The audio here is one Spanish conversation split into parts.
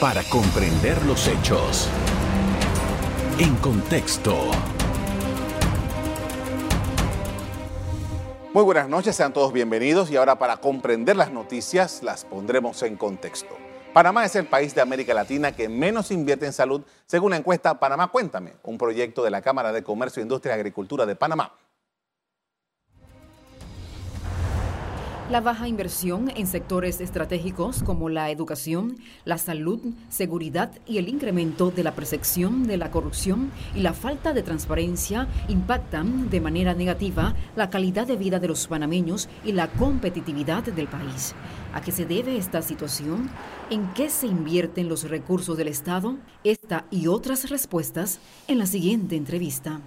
para comprender los hechos. En contexto. Muy buenas noches, sean todos bienvenidos y ahora para comprender las noticias las pondremos en contexto. Panamá es el país de América Latina que menos invierte en salud según la encuesta Panamá Cuéntame, un proyecto de la Cámara de Comercio, Industria y Agricultura de Panamá. La baja inversión en sectores estratégicos como la educación, la salud, seguridad y el incremento de la percepción de la corrupción y la falta de transparencia impactan de manera negativa la calidad de vida de los panameños y la competitividad del país. ¿A qué se debe esta situación? ¿En qué se invierten los recursos del Estado? Esta y otras respuestas en la siguiente entrevista.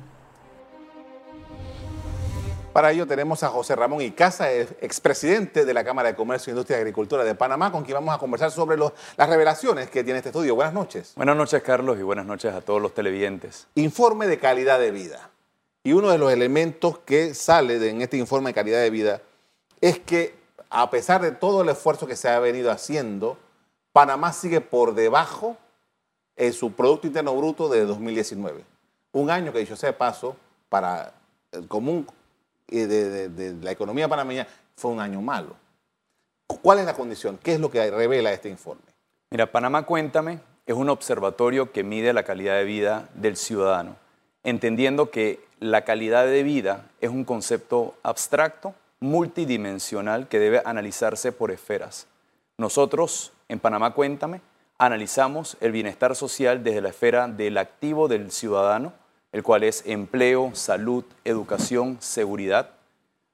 Para ello tenemos a José Ramón Icaza, expresidente de la Cámara de Comercio, Industria y Agricultura de Panamá, con quien vamos a conversar sobre las revelaciones que tiene este estudio. Buenas noches. Buenas noches, Carlos, y buenas noches a todos los televidentes. Informe de calidad de vida. Y uno de los elementos que sale de, en este informe de calidad de vida es que, a pesar de todo el esfuerzo que se ha venido haciendo, Panamá sigue por debajo en su Producto Interno Bruto de 2019. Un año que, dicho sea de paso, para el común de, la economía panameña fue un año malo. ¿Cuál es la condición? ¿Qué es lo que revela este informe? Mira, Panamá Cuéntame es un observatorio que mide la calidad de vida del ciudadano, entendiendo que la calidad de vida es un concepto abstracto, multidimensional, que debe analizarse por esferas. Nosotros, en Panamá Cuéntame, analizamos el bienestar social desde la esfera del activo del ciudadano, el cual es empleo, salud, educación, seguridad.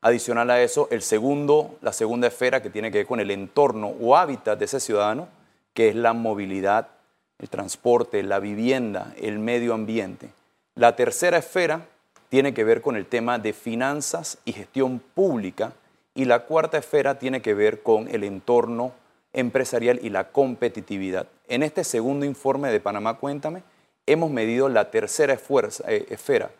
Adicional a eso, el segundo, la segunda esfera que tiene que ver con el entorno o hábitat de ese ciudadano, que es la movilidad, el transporte, la vivienda, el medio ambiente. La tercera esfera tiene que ver con el tema de finanzas y gestión pública y la cuarta esfera tiene que ver con el entorno empresarial y la competitividad. En este segundo informe de Panamá Cuéntame, hemos medido la tercera eh, esfera,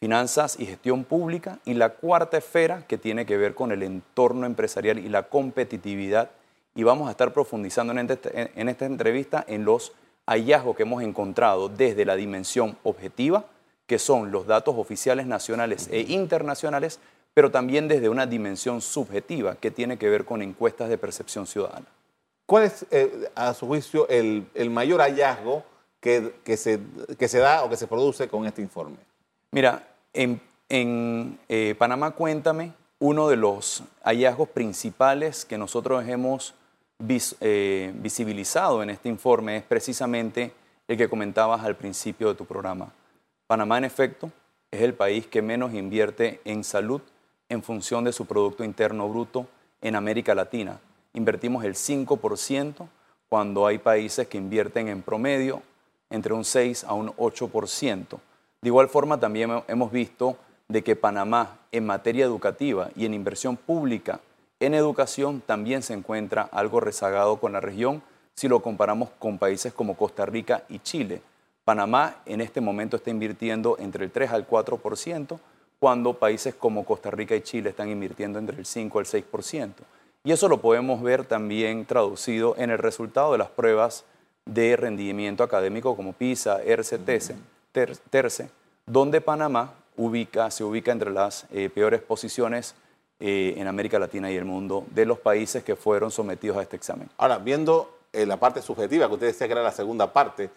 finanzas y gestión pública, y la cuarta esfera, que tiene que ver con el entorno empresarial y la competitividad. Y vamos a estar profundizando en, este, en esta entrevista en los hallazgos que hemos encontrado desde la dimensión objetiva, que son los datos oficiales nacionales e internacionales, pero también desde una dimensión subjetiva, que tiene que ver con encuestas de percepción ciudadana. ¿Cuál es, eh, a su juicio, el mayor hallazgo que, se, se da o que se produce con este informe? Mira, en, eh, Panamá Cuéntame, uno de los hallazgos principales que nosotros hemos eh, visibilizado en este informe es precisamente el que comentabas al principio de tu programa. Panamá, en efecto, es el país que menos invierte en salud en función de su Producto Interno Bruto en América Latina. Invertimos el 5% cuando hay países que invierten en promedio entre un 6 a un 8%. De igual forma, también hemos visto de que Panamá en materia educativa y en inversión pública en educación también se encuentra algo rezagado con la región si lo comparamos con países como Costa Rica y Chile. Panamá en este momento está invirtiendo entre el 3 al 4%, cuando países como Costa Rica y Chile están invirtiendo entre el 5 al 6%. Y eso lo podemos ver también traducido en el resultado de las pruebas de rendimiento académico como PISA, ERCE, TERCE, donde Panamá ubica, se ubica entre las eh, peores posiciones eh, en América Latina y el mundo de los países que fueron sometidos a este examen. Ahora, viendo eh, la parte subjetiva, que usted decía que era la segunda parte,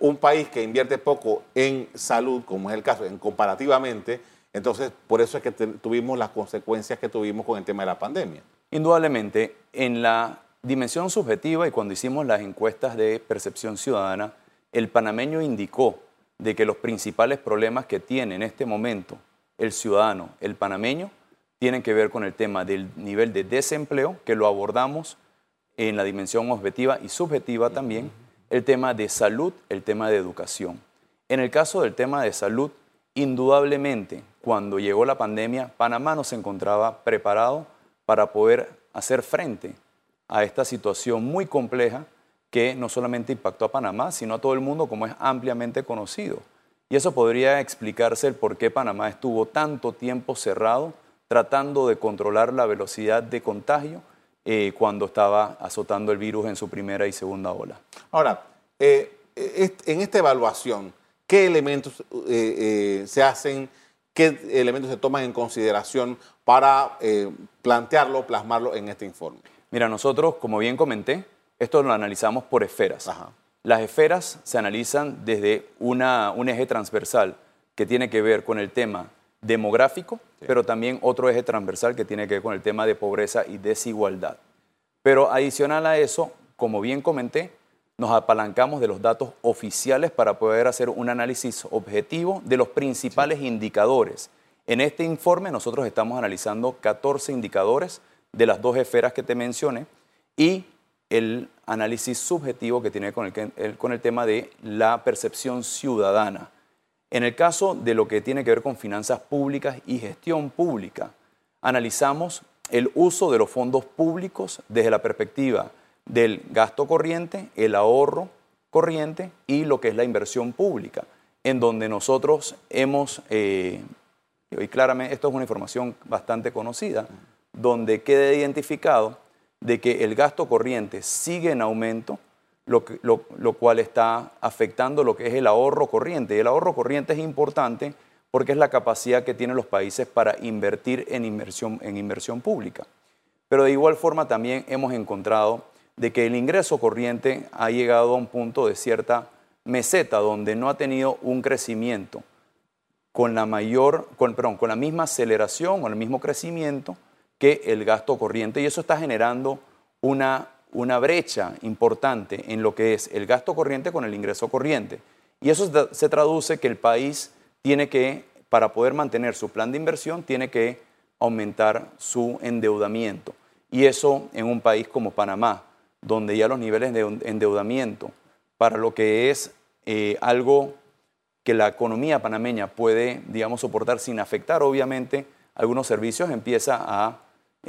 un país que invierte poco en salud, como es el caso, en comparativamente, entonces por eso es que tuvimos las consecuencias que tuvimos con el tema de la pandemia. Indudablemente, en la dimensión subjetiva y cuando hicimos las encuestas de percepción ciudadana, el panameño indicó de que los principales problemas que tiene en este momento el ciudadano, el panameño, tienen que ver con el tema del nivel de desempleo, que lo abordamos en la dimensión objetiva y subjetiva también, el tema de salud, el tema de educación. En el caso del tema de salud, indudablemente, cuando llegó la pandemia, Panamá no se encontraba preparado para poder hacer frente a esta situación muy compleja que no solamente impactó a Panamá, sino a todo el mundo como es ampliamente conocido. Y eso podría explicarse el por qué Panamá estuvo tanto tiempo cerrado tratando de controlar la velocidad de contagio eh, cuando estaba azotando el virus en su primera y segunda ola. Ahora, eh, en esta evaluación, ¿qué elementos eh, se hacen, qué elementos se toman en consideración para plantearlo, plasmarlo en este informe? Mira, nosotros, como bien comenté, esto lo analizamos por esferas. Las esferas se analizan desde una, un eje transversal que tiene que ver con el tema demográfico, pero también otro eje transversal que tiene que ver con el tema de pobreza y desigualdad. Pero adicional a eso, como bien comenté, nos apalancamos de los datos oficiales para poder hacer un análisis objetivo de los principales indicadores. En este informe nosotros estamos analizando 14 indicadores de las dos esferas que te mencioné y el análisis subjetivo que tiene con el, con el tema de la percepción ciudadana. En el caso de lo que tiene que ver con finanzas públicas y gestión pública, analizamos el uso de los fondos públicos desde la perspectiva del gasto corriente, el ahorro corriente y lo que es la inversión pública, en donde nosotros hemos, eh, y claramente esto es una información bastante conocida, donde queda identificado de que el gasto corriente sigue en aumento, lo, cual está afectando lo que es el ahorro corriente. El ahorro corriente es importante porque es la capacidad que tienen los países para invertir en inversión, en inversión pública. Pero de igual forma también hemos encontrado de que el ingreso corriente ha llegado a un punto de cierta meseta donde no ha tenido un crecimiento con la mayor, con, perdón, con la misma aceleración o el mismo crecimiento que el gasto corriente y eso está generando una una brecha importante en lo que es el gasto corriente con el ingreso corriente. Y eso se traduce que el país tiene que, para poder mantener su plan de inversión, tiene que aumentar su endeudamiento. Y eso en un país como Panamá, donde ya los niveles de endeudamiento para lo que es eh, algo que la economía panameña puede, digamos, soportar sin afectar, obviamente, algunos servicios, empieza a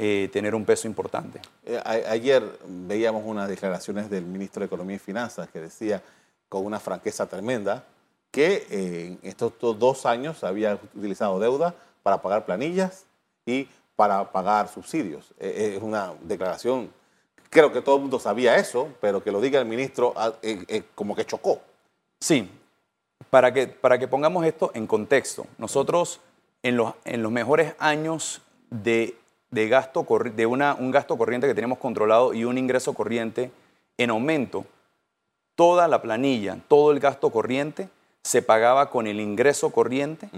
eh, tener un peso importante. Eh, ayer veíamos unas declaraciones del ministro de Economía y Finanzas que decía con una franqueza tremenda que eh, en estos dos años había utilizado deuda para pagar planillas y para pagar subsidios. es una declaración, creo que todo el mundo sabía eso, pero que lo diga el ministro ah, como que chocó. Sí, para que, para que pongamos esto en contexto, nosotros en los, en los mejores años de de, gasto, de una, un gasto corriente que tenemos controlado y un ingreso corriente en aumento, toda la planilla, todo el gasto corriente se pagaba con el ingreso corriente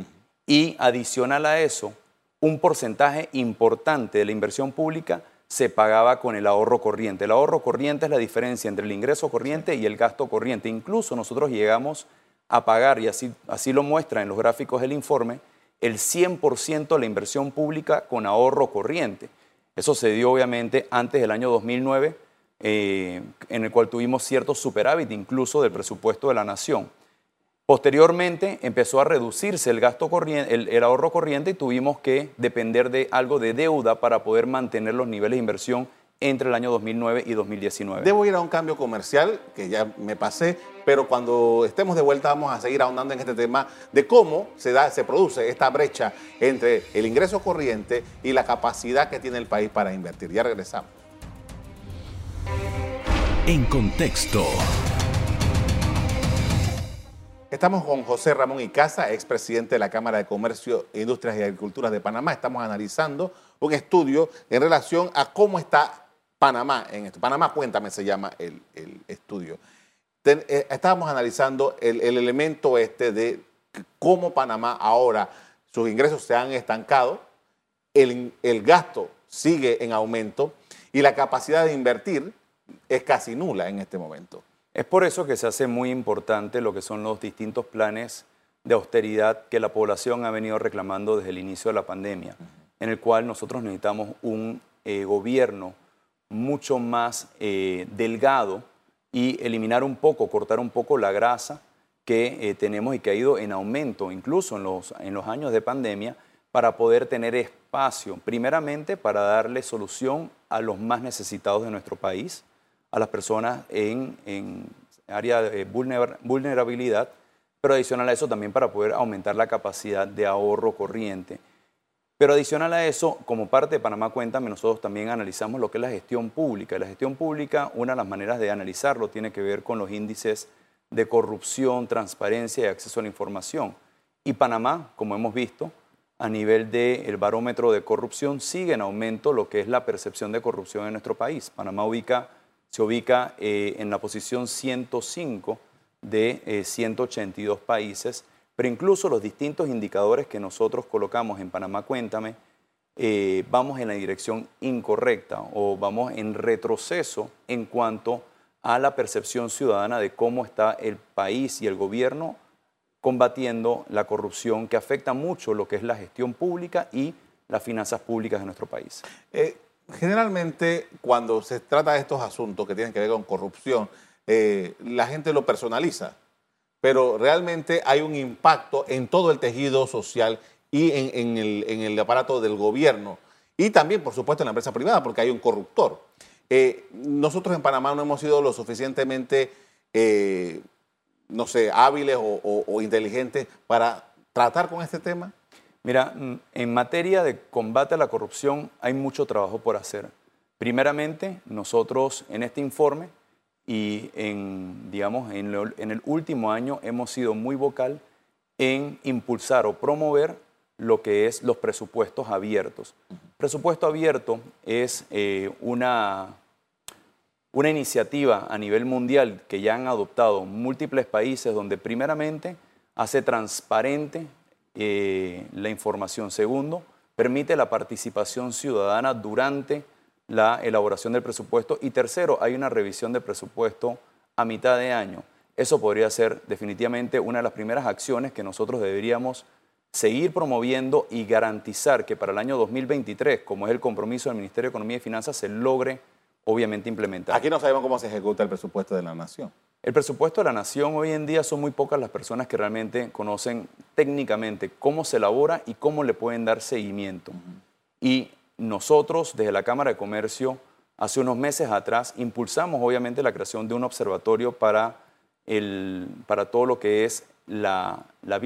y adicional a eso, un porcentaje importante de la inversión pública se pagaba con el ahorro corriente. El ahorro corriente es la diferencia entre el ingreso corriente y el gasto corriente. Incluso nosotros llegamos a pagar, y así, así lo muestra en los gráficos del informe, el 100% de la inversión pública con ahorro corriente. Eso se dio obviamente antes del año 2009, eh, en el cual tuvimos cierto superávit incluso del presupuesto de la nación. Posteriormente empezó a reducirse el gasto corriente, el, ahorro corriente y tuvimos que depender de algo de deuda para poder mantener los niveles de inversión entre el año 2009 y 2019. Debo ir a un cambio comercial, que ya me pasé, pero cuando estemos de vuelta vamos a seguir ahondando en este tema de cómo se, da, se produce esta brecha entre el ingreso corriente y la capacidad que tiene el país para invertir. Ya regresamos. En contexto. Estamos con José Ramón Icaza, expresidente de la Cámara de Comercio, Industrias y Agricultura de Panamá. Estamos analizando un estudio en relación a cómo está Panamá en esto. Panamá Cuéntame se llama el, estudio. Eh, estábamos analizando el, elemento este de cómo Panamá ahora sus ingresos se han estancado, el, el gasto sigue en aumento y la capacidad de invertir es casi nula en este momento. Es por eso que se hace muy importante lo que son los distintos planes de austeridad que la población ha venido reclamando desde el inicio de la pandemia, en el cual nosotros necesitamos un eh, gobierno mucho más eh, delgado y eliminar un poco, cortar un poco la grasa que eh, tenemos y que ha ido en aumento incluso en los, en los años de pandemia para poder tener espacio, primeramente para darle solución a los más necesitados de nuestro país, a las personas en, en área de vulnerabilidad, pero adicional a eso también para poder aumentar la capacidad de ahorro corriente Pero adicional a eso, como parte de Panamá Cuéntame, nosotros también analizamos lo que es la gestión pública. La gestión pública, una de las maneras de analizarlo tiene que ver con los índices de corrupción, transparencia y acceso a la información. Y Panamá, como hemos visto, a nivel del barómetro de corrupción, sigue en aumento lo que es la percepción de corrupción en nuestro país. Panamá ubica, se ubica eh, en la posición 105 de 182 eh, países pero incluso los distintos indicadores que nosotros colocamos en Panamá Cuéntame, eh, vamos en la dirección incorrecta o vamos en retroceso en cuanto a la percepción ciudadana de cómo está el país y el gobierno combatiendo la corrupción que afecta mucho lo que es la gestión pública y las finanzas públicas de nuestro país. Eh, generalmente, cuando se trata de estos asuntos que tienen que ver con corrupción, eh, la gente lo personaliza pero realmente hay un impacto en todo el tejido social y en, el, aparato del gobierno. Y también, por supuesto, en la empresa privada, porque hay un corruptor. Eh, nosotros en Panamá no hemos sido lo suficientemente, eh, no sé, hábiles o, inteligentes para tratar con este tema. Mira, mm, en materia de combate a la corrupción hay mucho trabajo por hacer. Primeramente, nosotros en este informe y en, digamos, en, el último año hemos sido muy vocal en impulsar o promover lo que es los presupuestos abiertos. Presupuesto abierto es eh, una, una iniciativa a nivel mundial que ya han adoptado múltiples países donde primeramente hace transparente eh, la información. Segundo, permite la participación ciudadana durante la elaboración del presupuesto. Y tercero, hay una revisión de presupuesto a mitad de año. Eso podría ser definitivamente una de las primeras acciones que nosotros deberíamos seguir promoviendo y garantizar que para el año 2023, como es el compromiso del Ministerio de Economía y Finanzas, se logre obviamente implementar. Aquí no sabemos cómo se ejecuta el presupuesto de la nación. El presupuesto de la nación hoy en día son muy pocas las personas que realmente conocen técnicamente cómo se elabora y cómo le pueden dar seguimiento. Y nosotros, desde la Cámara de Comercio, hace unos meses atrás, impulsamos obviamente la creación de un observatorio para, el, para todo lo que es la, la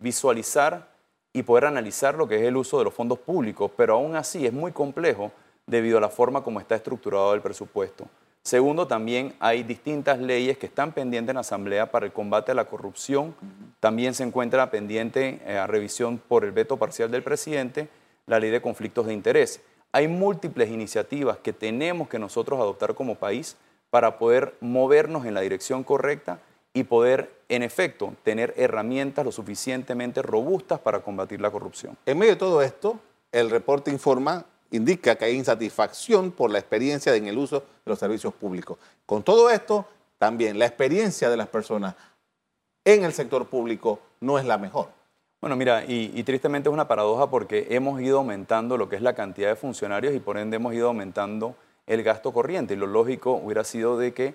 visualizar y poder analizar lo que es el uso de los fondos públicos, pero aún así es muy complejo debido a la forma como está estructurado el presupuesto. Segundo, también hay distintas leyes que están pendientes en la Asamblea para el combate a la corrupción. También se encuentra pendiente eh, a revisión por el veto parcial del presidente la ley de conflictos de interés. Hay múltiples iniciativas que tenemos que nosotros adoptar como país para poder movernos en la dirección correcta y poder, en efecto, tener herramientas lo suficientemente robustas para combatir la corrupción. En medio de todo esto, el reporte informa, indica que hay insatisfacción por la experiencia en el uso de los servicios públicos. Con todo esto, también la experiencia de las personas en el sector público no es la mejor. Bueno, mira, y, tristemente es una paradoja porque hemos ido aumentando lo que es la cantidad de funcionarios y por ende hemos ido aumentando el gasto corriente. Y lo lógico hubiera sido de que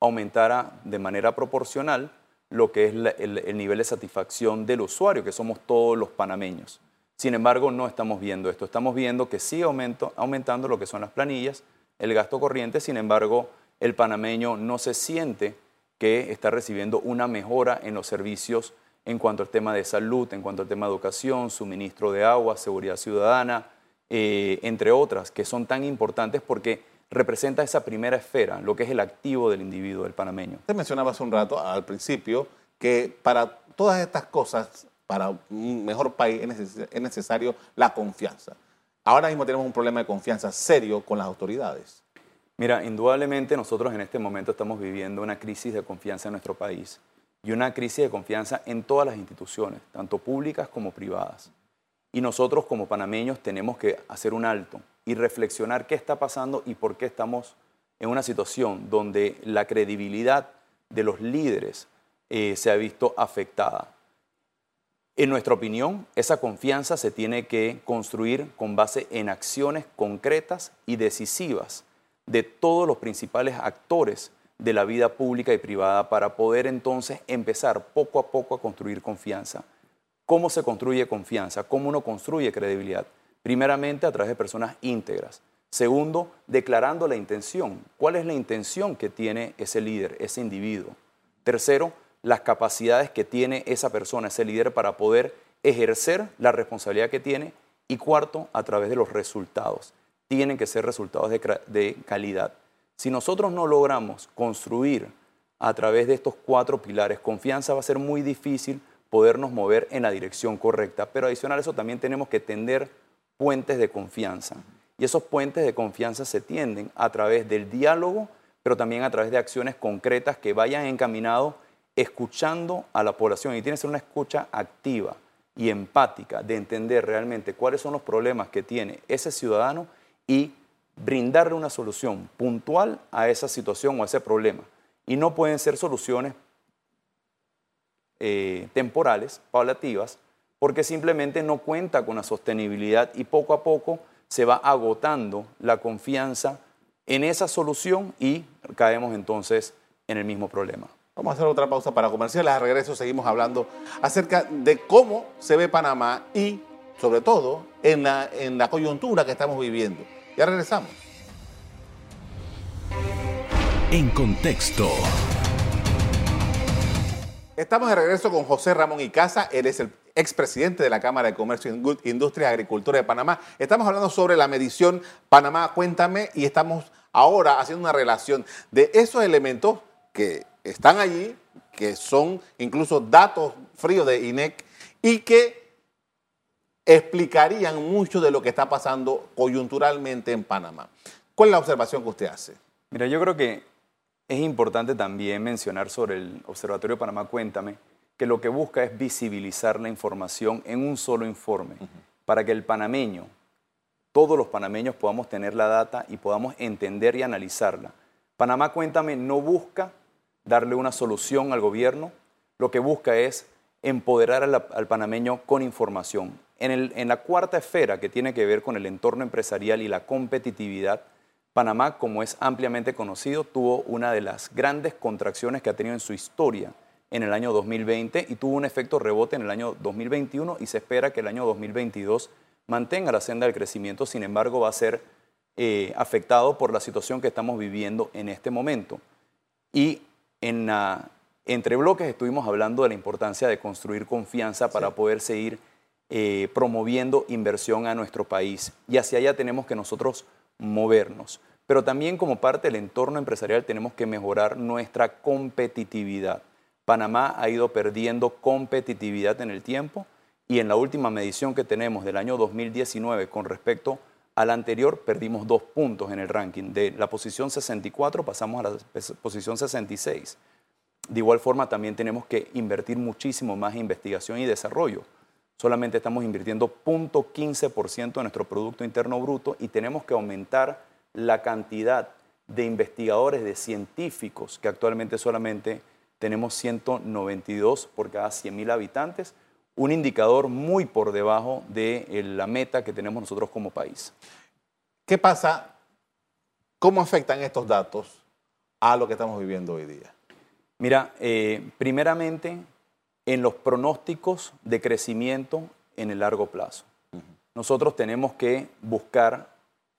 aumentara de manera proporcional lo que es el, nivel de satisfacción del usuario, que somos todos los panameños. Sin embargo, no estamos viendo esto. Estamos viendo que sigue aumentando lo que son las planillas, el gasto corriente. Sin embargo, el panameño no se siente que está recibiendo una mejora en los servicios en cuanto al tema de salud, en cuanto al tema de educación, suministro de agua, seguridad ciudadana, eh, entre otras, que son tan importantes porque representa esa primera esfera, lo que es el activo del individuo, del panameño. Usted mencionaba hace un rato, al principio, que para todas estas cosas, para un mejor país, es necesario la confianza. Ahora mismo tenemos un problema de confianza serio con las autoridades. Mira, indudablemente nosotros en este momento estamos viviendo una crisis de confianza en nuestro país y una crisis de confianza en todas las instituciones, tanto públicas como privadas. Y nosotros como panameños tenemos que hacer un alto y reflexionar qué está pasando y por qué estamos en una situación donde la credibilidad de los líderes eh, se ha visto afectada. En nuestra opinión, esa confianza se tiene que construir con base en acciones concretas y decisivas de todos los principales actores de la vida pública y privada para poder entonces empezar poco a poco a construir confianza. ¿Cómo se construye confianza? ¿Cómo uno construye credibilidad? Primeramente a través de personas íntegras. Segundo, declarando la intención. ¿Cuál es la intención que tiene ese líder, ese individuo? Tercero, las capacidades que tiene esa persona, ese líder, para poder ejercer la responsabilidad que tiene Y cuarto, a través de los resultados. Tienen que ser resultados de, calidad. Si nosotros no logramos construir a través de estos cuatro pilares confianza, va a ser muy difícil podernos mover en la dirección correcta. Pero adicional a eso también tenemos que tender puentes de confianza. Y esos puentes de confianza se tienden a través del diálogo, pero también a través de acciones concretas que vayan encaminados escuchando a la población. Y tiene que ser una escucha activa y empática de entender realmente cuáles son los problemas que tiene ese ciudadano y brindarle una solución puntual a esa situación o a ese problema. Y no pueden ser soluciones eh, temporales, paulativas, porque simplemente no cuenta con la sostenibilidad y poco a poco se va agotando la confianza en esa solución y caemos entonces en el mismo problema. Vamos a hacer otra pausa para comerciales. A regreso seguimos hablando acerca de cómo se ve Panamá y, sobre todo, en la, en la coyuntura que estamos viviendo. Ya regresamos. En contexto. Estamos de regreso con José Ramón Icaza. Él es el expresidente de la Cámara de Comercio, Industria y Agricultura de Panamá. Estamos hablando sobre la medición Panamá Cuéntame y estamos ahora haciendo una relación de esos elementos que están allí, que son incluso datos fríos de INEC y que explicarían mucho de lo que está pasando coyunturalmente en Panamá. ¿Cuál es la observación que usted hace? Mira, yo creo que es importante también mencionar sobre el Observatorio Panamá Cuéntame que lo que busca es visibilizar la información en un solo informe, para que el panameño, todos los panameños podamos tener la data y podamos entender y analizarla. Panamá Cuéntame no busca darle una solución al gobierno, lo que busca es empoderar al, panameño con información. En, en la cuarta esfera que tiene que ver con el entorno empresarial y la competitividad, Panamá, como es ampliamente conocido, tuvo una de las grandes contracciones que ha tenido en su historia en el año 2020 y tuvo un efecto rebote en el año 2021 y se espera que el año 2022 mantenga la senda del crecimiento, sin embargo va a ser eh, afectado por la situación que estamos viviendo en este momento. Y en entre bloques estuvimos hablando de la importancia de construir confianza para poder seguir eh, promoviendo inversión a nuestro país. Y hacia allá tenemos que nosotros movernos. Pero también como parte del entorno empresarial tenemos que mejorar nuestra competitividad. Panamá ha ido perdiendo competitividad en el tiempo y en la última medición que tenemos del año 2019 con respecto al anterior perdimos dos puntos en el ranking. De la posición 64 pasamos a la posición 66. De igual forma también tenemos que invertir muchísimo más en investigación y desarrollo. Solamente estamos invirtiendo 0.15% de nuestro Producto Interno Bruto y tenemos que aumentar la cantidad de investigadores, de científicos, que actualmente solamente tenemos 192 por cada 100.000 habitantes, un indicador muy por debajo de eh, la meta que tenemos nosotros como país. ¿Qué pasa? ¿Cómo afectan estos datos a lo que estamos viviendo hoy día? Mira, eh, primeramente en los pronósticos de crecimiento en el largo plazo. Nosotros tenemos que buscar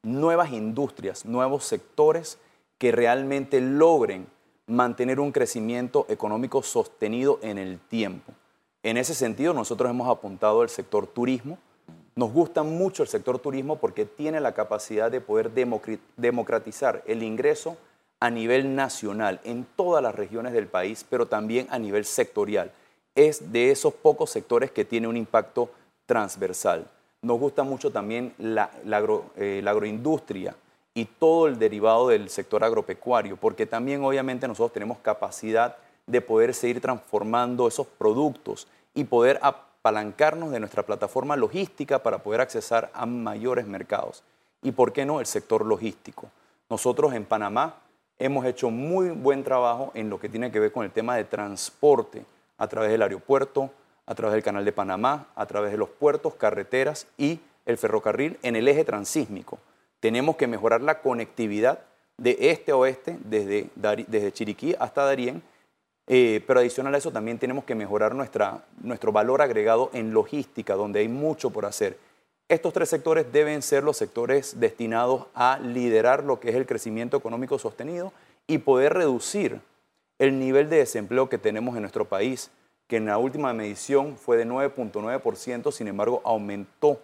nuevas industrias, nuevos sectores que realmente logren mantener un crecimiento económico sostenido en el tiempo. En ese sentido, nosotros hemos apuntado al sector turismo. Nos gusta mucho el sector turismo porque tiene la capacidad de poder democratizar el ingreso a nivel nacional en todas las regiones del país, pero también a nivel sectorial. Es de esos pocos sectores que tiene un impacto transversal. Nos gusta mucho también la, eh, la agroindustria y todo el derivado del sector agropecuario, porque también obviamente nosotros tenemos capacidad de poder seguir transformando esos productos y poder apalancarnos de nuestra plataforma logística para poder accesar a mayores mercados. Y por qué no el sector logístico. Nosotros en Panamá hemos hecho muy buen trabajo en lo que tiene que ver con el tema de transporte a través del aeropuerto, a través del canal de Panamá, a través de los puertos, carreteras y el ferrocarril en el eje transísmico. Tenemos que mejorar la conectividad de este a oeste, desde, Chiriquí hasta Darién, eh, pero adicional a eso también tenemos que mejorar nuestra, nuestro valor agregado en logística, donde hay mucho por hacer. Estos tres sectores deben ser los sectores destinados a liderar lo que es el crecimiento económico sostenido y poder reducir el nivel de desempleo que tenemos en nuestro país, que en la última medición fue de 9.9%, sin embargo aumentó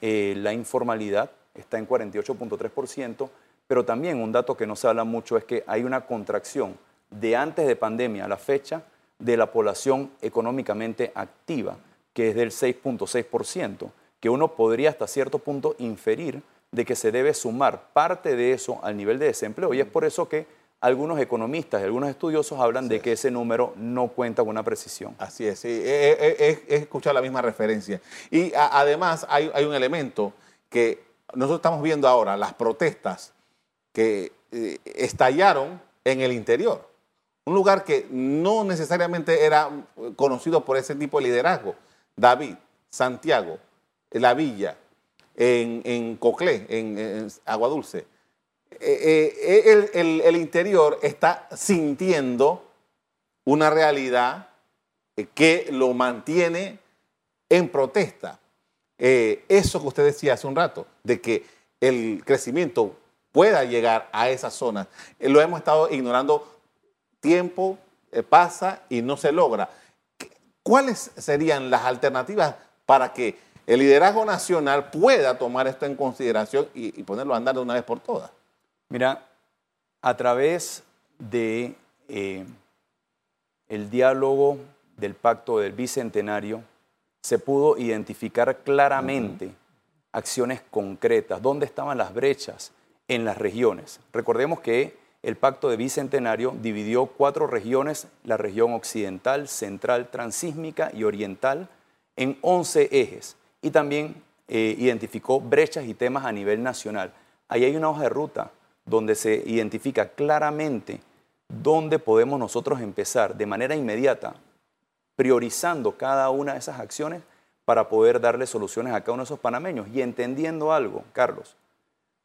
eh, la informalidad está en 48.3%, pero también un dato que no se habla mucho es que hay una contracción de antes de pandemia a la fecha de la población económicamente activa, que es del 6.6%, que uno podría hasta cierto punto inferir de que se debe sumar parte de eso al nivel de desempleo. Y es por eso que algunos economistas y algunos estudiosos hablan de que ese número no cuenta con una precisión. Así es, sí. he, escuchado la misma referencia. Y además hay, un elemento que nosotros estamos viendo ahora, las protestas que eh, estallaron en el interior. Un lugar que no necesariamente era conocido por ese tipo de liderazgo. David, Santiago, La Villa, en, en Coclé, en, Agua Dulce eh, eh, el, interior está sintiendo una realidad eh, que lo mantiene en protesta. eso que usted decía hace un rato, de que el crecimiento pueda llegar a esas zonas, lo hemos estado ignorando tiempo, pasa y no se logra. ¿Cuáles serían las alternativas para que el liderazgo nacional pueda tomar esto en consideración y, y ponerlo a andar de una vez por todas? Mira, a través de eh, el diálogo del pacto del bicentenario se pudo identificar claramente acciones concretas, dónde estaban las brechas en las regiones. Recordemos que el pacto de bicentenario dividió cuatro regiones, la región occidental, central, transísmica y oriental, en 11 ejes y también eh, identificó brechas y temas a nivel nacional. Ahí hay una hoja de ruta donde se identifica claramente dónde podemos nosotros empezar de manera inmediata, priorizando cada una de esas acciones para poder darle soluciones a cada uno de esos panameños y entendiendo algo, Carlos,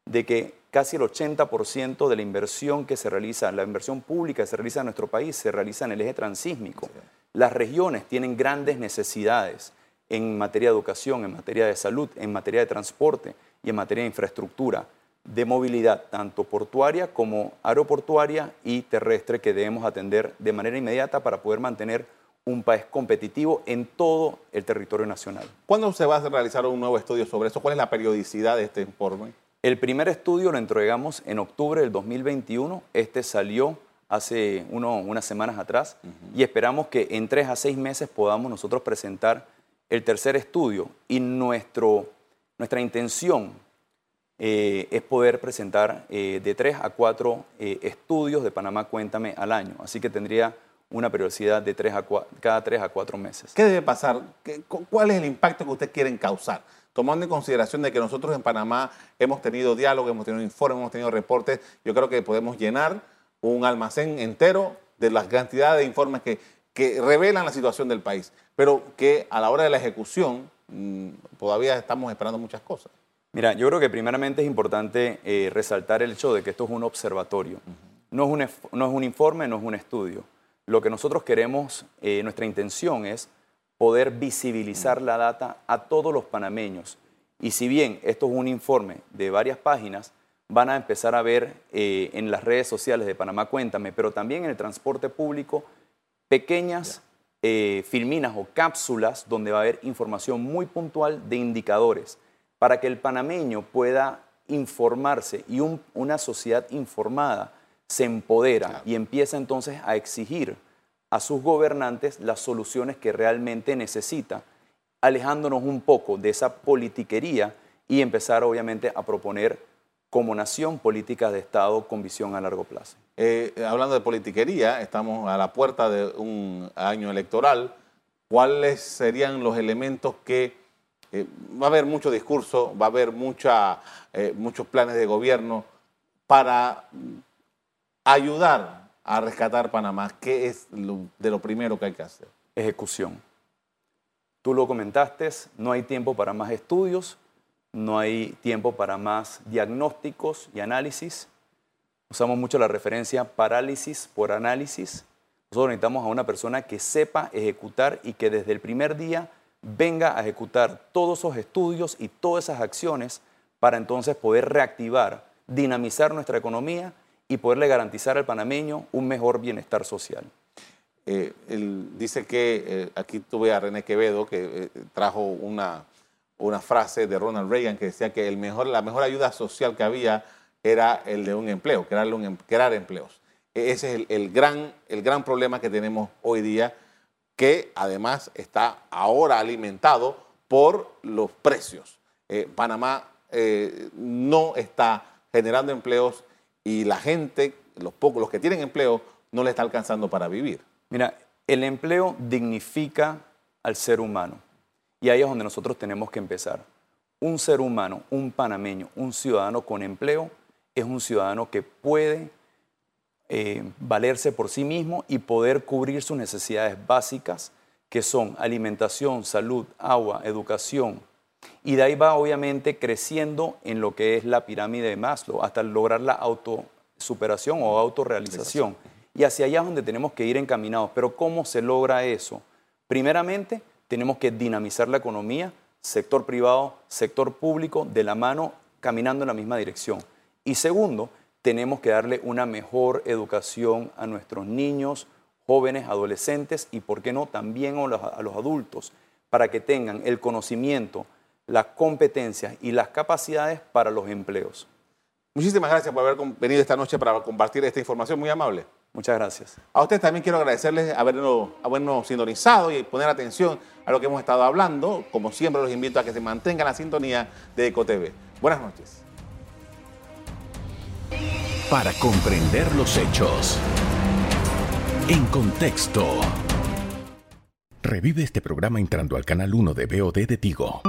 de que casi el 80% de la inversión que se realiza, la inversión pública que se realiza en nuestro país, se realiza en el eje transísmico. Las regiones tienen grandes necesidades en materia de educación, en materia de salud, en materia de transporte y en materia de infraestructura de movilidad, tanto portuaria como aeroportuaria y terrestre, que debemos atender de manera inmediata para poder mantener un país competitivo en todo el territorio nacional. ¿Cuándo se va a realizar un nuevo estudio sobre eso? ¿Cuál es la periodicidad de este informe? El primer estudio lo entregamos en octubre del 2021. Este salió hace unas semanas atrás y esperamos que en tres a seis meses podamos nosotros presentar el tercer estudio y nuestro, nuestra intención eh, es poder presentar eh, de tres a cuatro eh, estudios de Panamá Cuéntame al año. Así que tendría una periodicidad de tres a cada tres a cuatro meses. ¿Qué debe pasar? ¿Cuál es el impacto que ustedes quieren causar? Tomando en consideración de que nosotros en Panamá hemos tenido diálogo, hemos tenido informes, hemos tenido reportes, yo creo que podemos llenar un almacén entero de las cantidades de informes que, que revelan la situación del país, pero que a la hora de la ejecución mm, todavía estamos esperando muchas cosas. Mira, yo creo que primeramente es importante eh, resaltar el hecho de que esto es un observatorio. no, es un, no, es un, informe, no es un estudio. Lo que nosotros queremos, eh, nuestra intención es poder visibilizar la data a todos los panameños. Y si bien esto es un informe de varias páginas, van a empezar a ver eh, en las redes sociales de Panamá Cuéntame, pero también en el transporte público, pequeñas filminas o cápsulas donde va a haber información muy puntual de indicadores para que el panameño pueda informarse y una sociedad informada se empodera y empieza entonces a exigir a sus gobernantes las soluciones que realmente necesita, alejándonos un poco de esa politiquería y empezar obviamente a proponer como nación políticas de Estado con visión a largo plazo. Eh, hablando de politiquería, estamos a la puerta de un año electoral. ¿Cuáles serían los elementos que eh, va a haber mucho discurso, va a haber mucha, eh, muchos planes de gobierno para ayudar a rescatar Panamá. ¿Qué es de lo primero que hay que hacer? Ejecución. Tú lo comentaste, no hay tiempo para más estudios, no hay tiempo para más diagnósticos y análisis. Usamos mucho la referencia parálisis por análisis. Nosotros necesitamos a una persona que sepa ejecutar y que desde el primer día venga a ejecutar todos esos estudios y todas esas acciones para entonces poder reactivar, dinamizar nuestra economía y poderle garantizar al panameño un mejor bienestar social. Eh, dice que, eh, aquí tuve a René Quevedo, que eh, trajo una, una frase de Ronald Reagan que decía que el mejor, la mejor ayuda social que había era el de un empleo, crear, un, em, crear empleos. E, ese es el, gran, el gran problema que tenemos hoy día, que además está ahora alimentado por los precios. Eh, Panamá eh, no está generando empleos y la gente, los pocos, los que tienen empleo, no le está alcanzando para vivir. Mira, el empleo dignifica al ser humano y ahí es donde nosotros tenemos que empezar. Un ser humano, un panameño, un ciudadano con empleo es un ciudadano que puede eh, valerse por sí mismo y poder cubrir sus necesidades básicas, que son alimentación, salud, agua, educación. Y de ahí va obviamente creciendo en lo que es la pirámide de Maslow, hasta lograr la autosuperación o autorrealización. Y hacia allá es donde tenemos que ir encaminados. Pero ¿cómo se logra eso? Primeramente, tenemos que dinamizar la economía, sector privado, sector público, de la mano, caminando en la misma dirección. Y segundo, tenemos que darle una mejor educación a nuestros niños, jóvenes, adolescentes y, por qué no, también a los, adultos, para que tengan el conocimiento, las competencias y las capacidades para los empleos. Muchísimas gracias por haber venido esta noche para compartir esta información muy amable. Muchas gracias. A ustedes también quiero agradecerles habernos, habernos sintonizado y poner atención a lo que hemos estado hablando. Como siempre, los invito a que se mantengan la sintonía de EcoTV. Buenas noches para comprender los hechos. En contexto. Revive este programa entrando al canal 1 de BOD de Tigo.